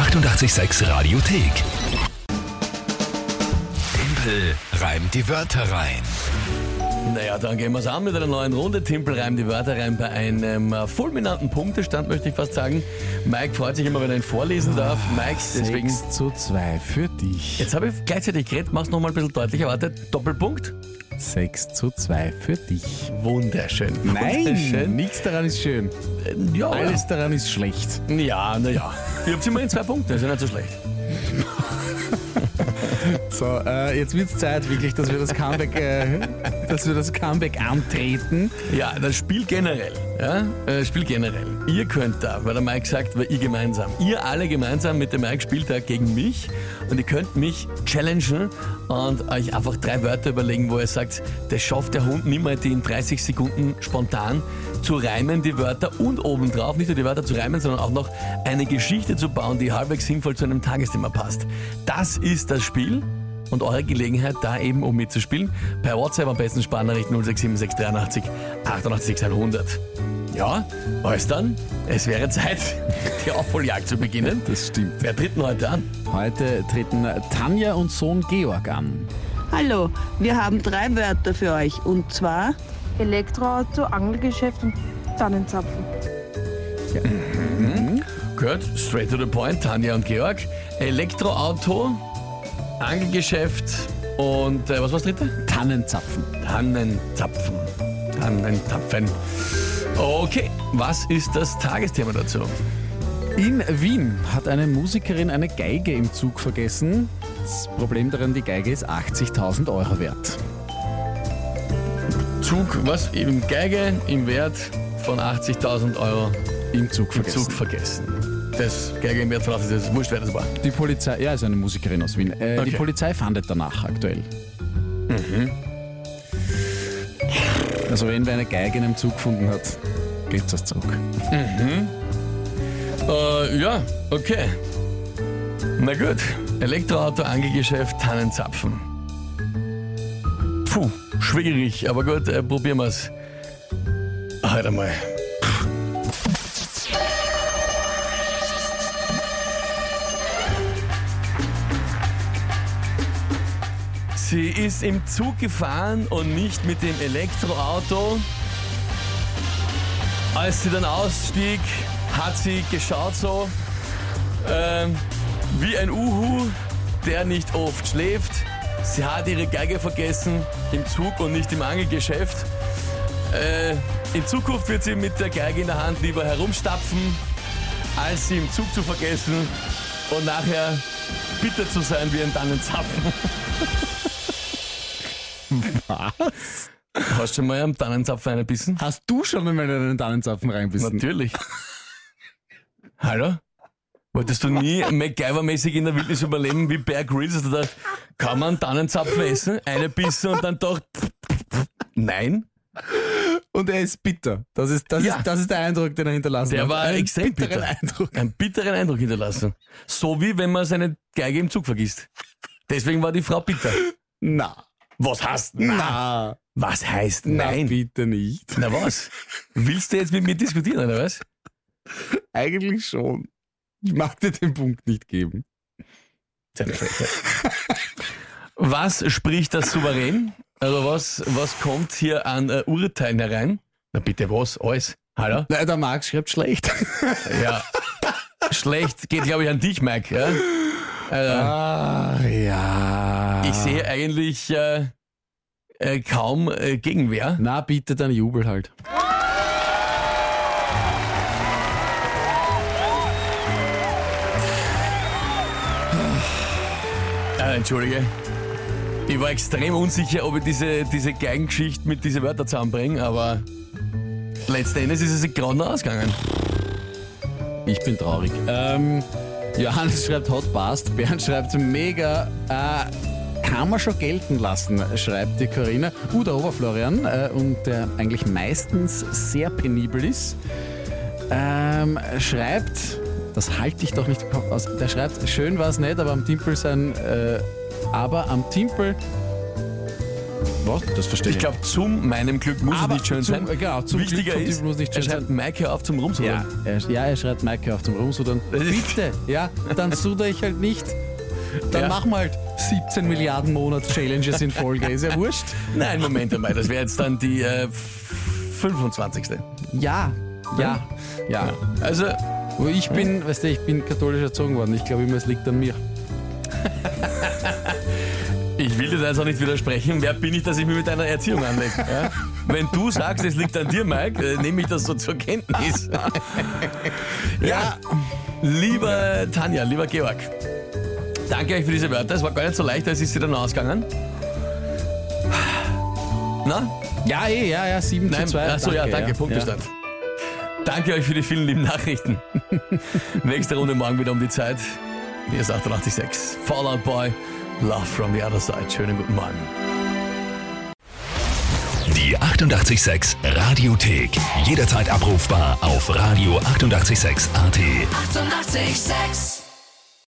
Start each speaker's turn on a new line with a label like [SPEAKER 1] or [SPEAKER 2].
[SPEAKER 1] 886 Radiothek. Tempel reimt die Wörter rein.
[SPEAKER 2] Naja, dann gehen wir es an mit einer neuen Runde. Timpel reimt die Wörter rein bei einem äh, fulminanten Punktestand, möchte ich fast sagen. Mike freut sich immer, wenn er ihn vorlesen darf. Mike, deswegen.
[SPEAKER 3] 6 zu 2 für dich.
[SPEAKER 2] Jetzt habe ich gleichzeitig geredet, mach's noch mal ein bisschen deutlicher. Warte, Doppelpunkt.
[SPEAKER 3] 6 zu 2 für dich.
[SPEAKER 2] Wunderschön.
[SPEAKER 3] Nein,
[SPEAKER 2] Wunderschön.
[SPEAKER 3] nichts daran ist schön.
[SPEAKER 2] Äh, Ja,
[SPEAKER 3] Alles daran ist schlecht.
[SPEAKER 2] ja, naja. Ihr habt immerhin zwei Punkte, ist ja nicht so schlecht.
[SPEAKER 3] So, äh, jetzt wird es Zeit wirklich, dass wir das Comeback, äh, dass wir das Comeback antreten.
[SPEAKER 2] Ja, das Spiel generell. Ja, äh, Spiel generell. Ihr könnt da, weil der Mike sagt, weil ihr gemeinsam. Ihr alle gemeinsam mit dem Mike spielt da gegen mich und ihr könnt mich challengen und euch einfach drei Wörter überlegen, wo ihr sagt, das schafft der Hund niemals die in 30 Sekunden spontan zu reimen, die Wörter und obendrauf, nicht nur die Wörter zu reimen, sondern auch noch eine Geschichte zu bauen, die halbwegs sinnvoll zu einem Tagesthema passt. Das ist das Spiel und eure Gelegenheit, da eben um mitzuspielen. Per WhatsApp am besten Sparnachrichten 067683 88 100. Ja, alles dann. Es wäre Zeit, die Aufholjagd zu beginnen.
[SPEAKER 3] Das stimmt.
[SPEAKER 2] Wer tritt denn heute an?
[SPEAKER 3] Heute treten Tanja und Sohn Georg an.
[SPEAKER 4] Hallo, wir haben drei Wörter für euch und zwar
[SPEAKER 5] Elektroauto, Angelgeschäft und Tannenzapfen.
[SPEAKER 2] Gehört, straight to the point, Tanja und Georg. Elektroauto, Angelgeschäft und äh, was war das dritte?
[SPEAKER 3] Tannenzapfen.
[SPEAKER 2] Tannenzapfen. Tannenzapfen. Okay, was ist das Tagesthema dazu?
[SPEAKER 3] In Wien hat eine Musikerin eine Geige im Zug vergessen. Das Problem daran, die Geige ist 80.000 Euro wert.
[SPEAKER 2] Zug, was? Im Geige im Wert von 80.000 Euro
[SPEAKER 3] Im Zug vergessen.
[SPEAKER 2] Zug vergessen. Das Geige im 80.000, das ist wurscht, wer das war.
[SPEAKER 3] Die Polizei, ja, ist eine Musikerin aus Wien. Äh,
[SPEAKER 2] Okay.
[SPEAKER 3] Die Polizei fahndet danach aktuell. Also wenn wer eine Geige in einem Zug gefunden hat, geht's das zurück.
[SPEAKER 2] Äh, ja, okay. Na gut. Elektroauto, Angelgeschäft, Tannenzapfen. Puh, schwierig, aber gut, äh, probieren wir's. Halt einmal. Sie ist im Zug gefahren und nicht mit dem Elektroauto. Als sie dann ausstieg, hat sie geschaut so ähm, wie ein Uhu, der nicht oft schläft. Sie hat ihre Geige vergessen im Zug und nicht im Angelgeschäft. Äh, in Zukunft wird sie mit der Geige in der Hand lieber herumstapfen, als sie im Zug zu vergessen und nachher bitter zu sein wie ein Tannenzapfen.
[SPEAKER 3] Was?
[SPEAKER 2] Hast du schon mal am Tannenzapfen eingebissen?
[SPEAKER 3] Hast du schon in einen Tannenzapfen reinbissen?
[SPEAKER 2] Natürlich. Hallo? Wolltest du nie MacGyver-mäßig in der Wildnis überleben wie Bear Grylls? Hast du gedacht, kann man Tannenzapfen essen? Eine Bissen und dann doch... Nein,
[SPEAKER 3] Und er ist bitter. Das ist, das
[SPEAKER 2] Ja.
[SPEAKER 3] ist, das ist der Eindruck, den er hinterlassen
[SPEAKER 2] der
[SPEAKER 3] hat.
[SPEAKER 2] war
[SPEAKER 3] Einen
[SPEAKER 2] extrem
[SPEAKER 3] bitteren
[SPEAKER 2] bitter.
[SPEAKER 3] Eindruck.
[SPEAKER 2] Einen bitteren Eindruck hinterlassen. So wie wenn man seine Geige im Zug vergisst. Deswegen war die Frau bitter.
[SPEAKER 3] Na.
[SPEAKER 2] Was heißt na? Was heißt
[SPEAKER 3] Na,
[SPEAKER 2] nein?
[SPEAKER 3] bitte nicht.
[SPEAKER 2] Na was? Willst du jetzt mit mir diskutieren, oder was?
[SPEAKER 3] Eigentlich schon. Ich mag dir den Punkt nicht geben.
[SPEAKER 2] Was spricht das souverän? Also was, was kommt hier an äh, Urteilen herein? Na bitte was? Alles? Hallo?
[SPEAKER 3] Nein, der Marc schreibt schlecht.
[SPEAKER 2] Ja. Schlecht geht, glaube ich, an dich, Mike. Ja? Also,
[SPEAKER 3] Ah, ja.
[SPEAKER 2] ich sehe eigentlich äh, äh, kaum äh, Gegenwehr.
[SPEAKER 3] Na, bitte, dann jubel halt.
[SPEAKER 2] Äh, entschuldige. Ich war extrem unsicher, ob ich diese, diese Geigengeschichte mit diesen Wörtern zusammenbringe, aber letzten Endes ist es gerade noch ausgegangen.
[SPEAKER 3] Ich bin traurig. Ähm, Johannes schreibt Hot Past, Bernd schreibt mega. Äh, kann man schon gelten lassen, schreibt die Corinna. Uh, der Oberflorian, äh, und der eigentlich meistens sehr penibel ist, ähm, schreibt, das halte ich doch nicht aus, der schreibt, schön war es nicht, aber am Timpel sein, äh, aber am Timpel Was? Das verstehe
[SPEAKER 2] Ich glaube, zum meinem Glück muss
[SPEAKER 3] Aber
[SPEAKER 2] es nicht schön
[SPEAKER 3] zum-
[SPEAKER 2] sein.
[SPEAKER 3] genau, zum
[SPEAKER 2] Wichtiger
[SPEAKER 3] Glück
[SPEAKER 2] ist,
[SPEAKER 3] muss nicht
[SPEAKER 2] er
[SPEAKER 3] schön
[SPEAKER 2] schreibt Mike hör auf zum
[SPEAKER 3] Ja,
[SPEAKER 2] Rumsudern.
[SPEAKER 3] er, ja, er schreit Maike auf zum Rumsudern. Bitte, ja, dann suder ich halt nicht. Dann
[SPEAKER 2] Ja.
[SPEAKER 3] machen wir halt 17 Milliarden Monats-Challenges in Folge. Ist ja wurscht.
[SPEAKER 2] Nein, Moment einmal, das wäre jetzt dann die äh, 25.
[SPEAKER 3] Ja, ja, ja.
[SPEAKER 2] Also,
[SPEAKER 3] Aber ich bin, weißt du, ich bin katholisch erzogen worden. Ich glaube immer, es liegt an mir.
[SPEAKER 2] Ich will dir da jetzt auch nicht widersprechen. Wer bin ich, dass ich mich mit deiner Erziehung anlege? Ja? Wenn du sagst, es liegt an dir, Mike, äh, nehme ich das so zur Kenntnis. ja, lieber Tanja, lieber Georg, danke euch für diese Wörter. Es war gar nicht so leicht, als ist sie dann ausgegangen. Na?
[SPEAKER 3] Ja, eh, ja, ja, 7
[SPEAKER 2] Nein,
[SPEAKER 3] zu 2.
[SPEAKER 2] achso, ja, danke, Punktestand. Danke euch für die vielen lieben Nachrichten. Nächste Runde morgen wieder um die Zeit. Hier ist 886. Fallout Boy, Love from the Other Side. Schönen guten Morgen.
[SPEAKER 1] Die 886 Radiothek. Jederzeit abrufbar auf radio886.at. 886!
[SPEAKER 6] 886